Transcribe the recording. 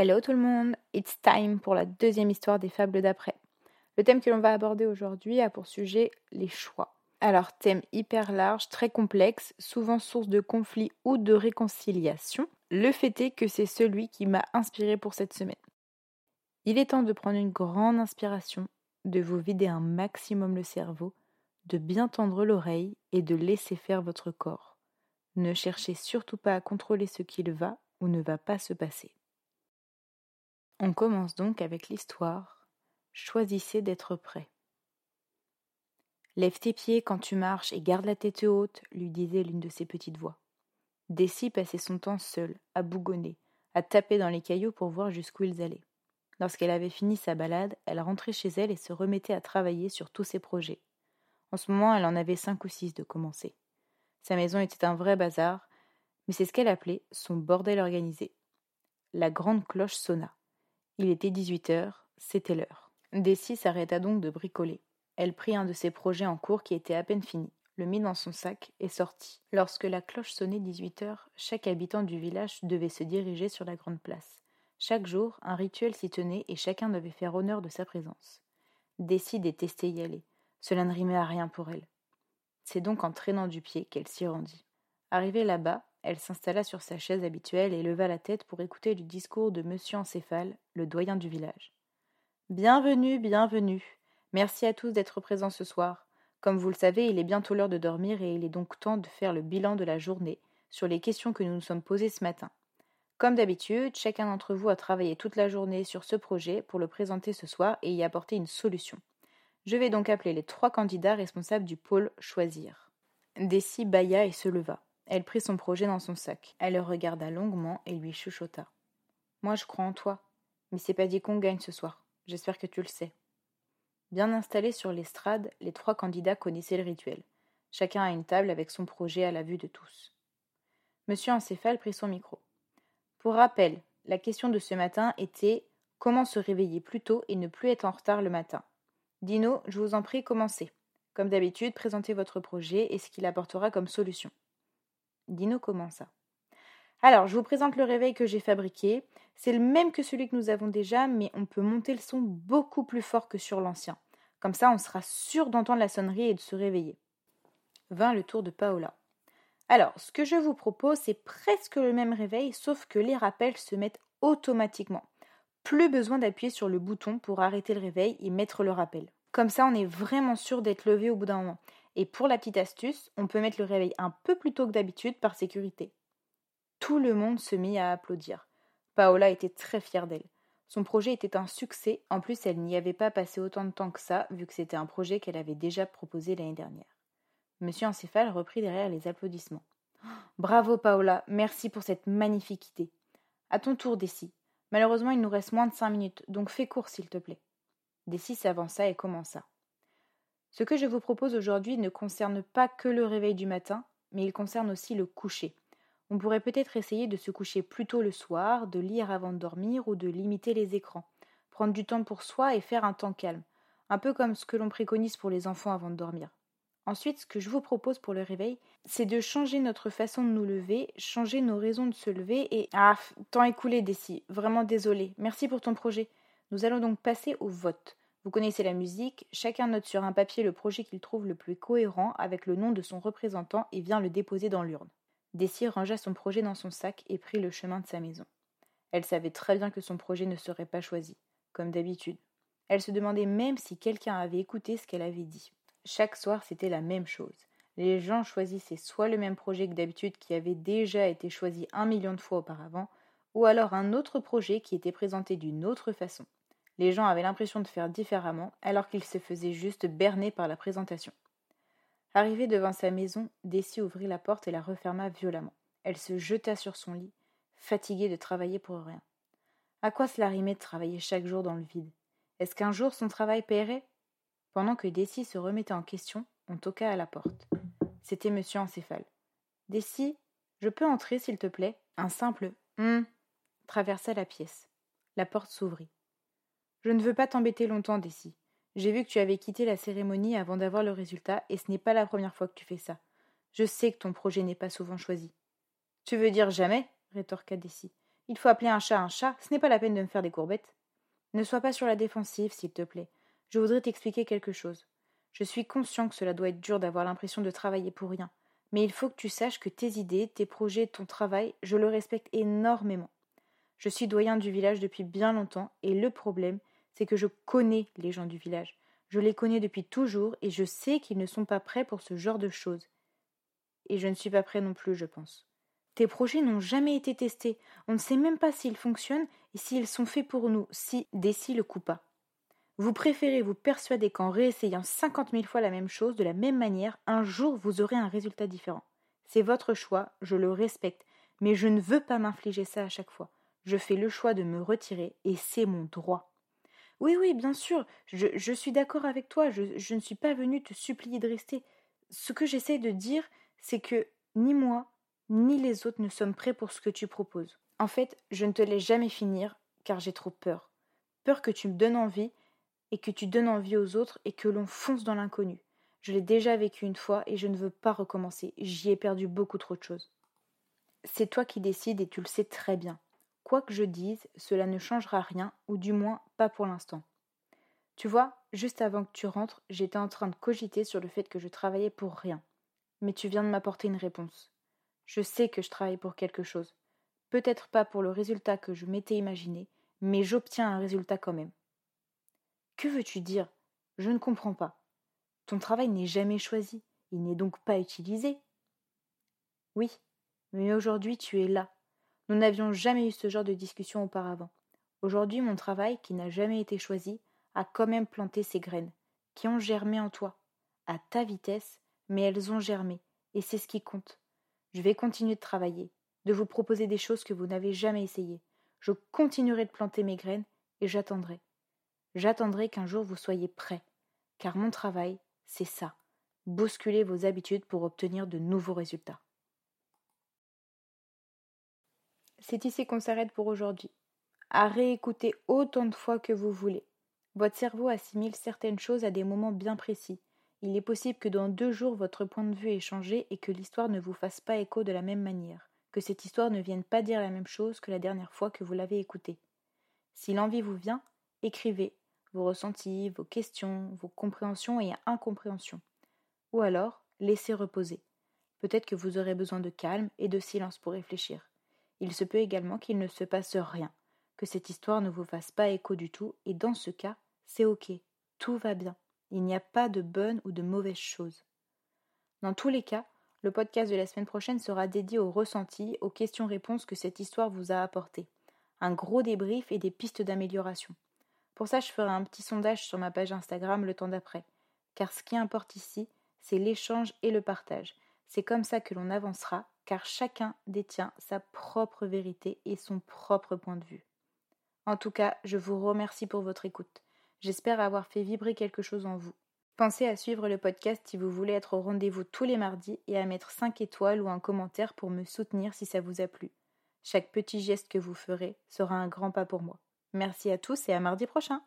Hello tout le monde, it's time pour la deuxième histoire des fables d'après. Le thème que l'on va aborder aujourd'hui a pour sujet les choix. Alors, thème hyper large, très complexe, souvent source de conflits ou de réconciliation. Le fait est que c'est celui qui m'a inspiré pour cette semaine. Il est temps de prendre une grande inspiration, de vous vider un maximum le cerveau, de bien tendre l'oreille et de laisser faire votre corps. Ne cherchez surtout pas à contrôler ce qu'il va ou ne va pas se passer. On commence donc avec l'histoire. Choisissez d'être prêt. Lève tes pieds quand tu marches et garde la tête haute, lui disait l'une de ses petites voix. Dessy passait son temps seule, à bougonner, à taper dans les cailloux pour voir jusqu'où ils allaient. Lorsqu'elle avait fini sa balade, elle rentrait chez elle et se remettait à travailler sur tous ses projets. En ce moment, elle en avait cinq ou six de commencer. Sa maison était un vrai bazar, mais c'est ce qu'elle appelait son bordel organisé. La grande cloche sonna. Il était dix-huit heures, c'était l'heure. Dessy s'arrêta donc de bricoler. Elle prit un de ses projets en cours qui était à peine fini, le mit dans son sac et sortit. Lorsque la cloche sonnait dix-huit heures, chaque habitant du village devait se diriger sur la grande place. Chaque jour, un rituel s'y tenait et chacun devait faire honneur de sa présence. Dessy détestait y aller. Cela ne rimait à rien pour elle. C'est donc en traînant du pied qu'elle s'y rendit. Arrivée là-bas, elle s'installa sur sa chaise habituelle et leva la tête pour écouter le discours de monsieur Encéphale, le doyen du village. Bienvenue, bienvenue. Merci à tous d'être présents ce soir. Comme vous le savez, il est bientôt l'heure de dormir et il est donc temps de faire le bilan de la journée sur les questions que nous nous sommes posées ce matin. Comme d'habitude, chacun d'entre vous a travaillé toute la journée sur ce projet pour le présenter ce soir et y apporter une solution. Je vais donc appeler les trois candidats responsables du pôle choisir. Dessy bailla et se leva. Elle prit son projet dans son sac. Elle le regarda longuement et lui chuchota. Moi, je crois en toi. Mais c'est pas dit qu'on gagne ce soir. J'espère que tu le sais. Bien installés sur l'estrade, les trois candidats connaissaient le rituel. Chacun à une table avec son projet à la vue de tous. Monsieur Encéphale prit son micro. Pour rappel, la question de ce matin était comment se réveiller plus tôt et ne plus être en retard le matin? Dino, je vous en prie, commencez. Comme d'habitude, présentez votre projet et ce qu'il apportera comme solution. Dino commença. Alors, je vous présente le réveil que j'ai fabriqué. C'est le même que celui que nous avons déjà, mais on peut monter le son beaucoup plus fort que sur l'ancien. Comme ça, on sera sûr d'entendre la sonnerie et de se réveiller. Vint le tour de Paola. Alors, ce que je vous propose, c'est presque le même réveil, sauf que les rappels se mettent automatiquement. Plus besoin d'appuyer sur le bouton pour arrêter le réveil et mettre le rappel. Comme ça, on est vraiment sûr d'être levé au bout d'un moment. Et pour la petite astuce, on peut mettre le réveil un peu plus tôt que d'habitude par sécurité. Tout le monde se mit à applaudir. Paola était très fière d'elle. Son projet était un succès, en plus elle n'y avait pas passé autant de temps que ça, vu que c'était un projet qu'elle avait déjà proposé l'année dernière. Monsieur Encéphale reprit derrière les applaudissements. Bravo Paola, merci pour cette magnifique idée. À ton tour, Dessy. Malheureusement, il nous reste moins de cinq minutes, donc fais court, s'il te plaît. Dessy s'avança et commença. Ce que je vous propose aujourd'hui ne concerne pas que le réveil du matin, mais il concerne aussi le coucher. On pourrait peut-être essayer de se coucher plus tôt le soir, de lire avant de dormir ou de limiter les écrans, prendre du temps pour soi et faire un temps calme, un peu comme ce que l'on préconise pour les enfants avant de dormir. Ensuite, ce que je vous propose pour le réveil, c'est de changer notre façon de nous lever, changer nos raisons de se lever et... Ah, temps écoulé, Dessy. Vraiment désolé. Merci pour ton projet. Nous allons donc passer au vote. Vous connaissez la musique, chacun note sur un papier le projet qu'il trouve le plus cohérent avec le nom de son représentant et vient le déposer dans l'urne. Dessy rangea son projet dans son sac et prit le chemin de sa maison. Elle savait très bien que son projet ne serait pas choisi, comme d'habitude. Elle se demandait même si quelqu'un avait écouté ce qu'elle avait dit. Chaque soir, c'était la même chose. Les gens choisissaient soit le même projet que d'habitude qui avait déjà été choisi un million de fois auparavant, ou alors un autre projet qui était présenté d'une autre façon. Les gens avaient l'impression de faire différemment, alors qu'ils se faisaient juste berner par la présentation. Arrivée devant sa maison, Dessy ouvrit la porte et la referma violemment. Elle se jeta sur son lit, fatiguée de travailler pour rien. À quoi cela rimait de travailler chaque jour dans le vide? Est-ce qu'un jour son travail paierait? Pendant que Dessy se remettait en question, on toqua à la porte. C'était monsieur Encéphale. Dessy, je peux entrer, s'il te plaît? Un simple hum traversa la pièce. La porte s'ouvrit. Je ne veux pas t'embêter longtemps, Dessy. J'ai vu que tu avais quitté la cérémonie avant d'avoir le résultat, et ce n'est pas la première fois que tu fais ça. Je sais que ton projet n'est pas souvent choisi. Tu veux dire jamais rétorqua Dessy. Il faut appeler un chat un chat, ce n'est pas la peine de me faire des courbettes. Ne sois pas sur la défensive, s'il te plaît. Je voudrais t'expliquer quelque chose. Je suis conscient que cela doit être dur d'avoir l'impression de travailler pour rien, mais il faut que tu saches que tes idées, tes projets, ton travail, je le respecte énormément. Je suis doyen du village depuis bien longtemps, et le problème, c'est que je connais les gens du village. Je les connais depuis toujours, et je sais qu'ils ne sont pas prêts pour ce genre de choses. Et je ne suis pas prêt non plus, je pense. Tes projets n'ont jamais été testés. On ne sait même pas s'ils fonctionnent et s'ils sont faits pour nous, si Dessy le coupa. Vous préférez vous persuader qu'en réessayant cinquante mille fois la même chose de la même manière, un jour vous aurez un résultat différent. C'est votre choix, je le respecte, mais je ne veux pas m'infliger ça à chaque fois. Je fais le choix de me retirer et c'est mon droit. Oui, oui, bien sûr, je, suis d'accord avec toi, je, je ne suis pas venu te supplier de rester. Ce que j'essaie de dire, c'est que ni moi, ni les autres ne sommes prêts pour ce que tu proposes. En fait, je ne te laisse jamais finir, car j'ai trop peur. Peur que tu me donnes envie et que tu donnes envie aux autres et que l'on fonce dans l'inconnu. Je l'ai déjà vécu une fois et je ne veux pas recommencer. J'y ai perdu beaucoup trop de choses. C'est toi qui décides et tu le sais très bien. Quoi que je dise, cela ne changera rien, ou du moins pas pour l'instant. Tu vois, juste avant que tu rentres, j'étais en train de cogiter sur le fait que je travaillais pour rien. Mais tu viens de m'apporter une réponse. Je sais que je travaille pour quelque chose. Peut-être pas pour le résultat que je m'étais imaginé, mais j'obtiens un résultat quand même. Que veux-tu dire? Je ne comprends pas. Ton travail n'est jamais choisi, il n'est donc pas utilisé. Oui, mais aujourd'hui tu es là. Nous n'avions jamais eu ce genre de discussion auparavant. Aujourd'hui mon travail, qui n'a jamais été choisi, a quand même planté ses graines, qui ont germé en toi, à ta vitesse, mais elles ont germé, et c'est ce qui compte. Je vais continuer de travailler, de vous proposer des choses que vous n'avez jamais essayées. Je continuerai de planter mes graines, et j'attendrai. J'attendrai qu'un jour vous soyez prêts, car mon travail, c'est ça, bousculer vos habitudes pour obtenir de nouveaux résultats. C'est ici qu'on s'arrête pour aujourd'hui. À réécouter autant de fois que vous voulez. Votre cerveau assimile certaines choses à des moments bien précis. Il est possible que dans deux jours votre point de vue ait changé et que l'histoire ne vous fasse pas écho de la même manière, que cette histoire ne vienne pas dire la même chose que la dernière fois que vous l'avez écoutée. Si l'envie vous vient, écrivez, vos ressentis, vos questions, vos compréhensions et incompréhensions. Ou alors, laissez reposer. Peut-être que vous aurez besoin de calme et de silence pour réfléchir. Il se peut également qu'il ne se passe rien, que cette histoire ne vous fasse pas écho du tout, et dans ce cas, c'est ok, tout va bien. Il n'y a pas de bonne ou de mauvaise chose. Dans tous les cas, le podcast de la semaine prochaine sera dédié aux ressentis, aux questions-réponses que cette histoire vous a apportées, un gros débrief et des pistes d'amélioration. Pour ça, je ferai un petit sondage sur ma page Instagram le temps d'après. Car ce qui importe ici, c'est l'échange et le partage. C'est comme ça que l'on avancera, car chacun détient sa propre vérité et son propre point de vue. En tout cas, je vous remercie pour votre écoute. J'espère avoir fait vibrer quelque chose en vous. Pensez à suivre le podcast si vous voulez être au rendez-vous tous les mardis et à mettre 5 étoiles ou un commentaire pour me soutenir si ça vous a plu. Chaque petit geste que vous ferez sera un grand pas pour moi. Merci à tous et à mardi prochain.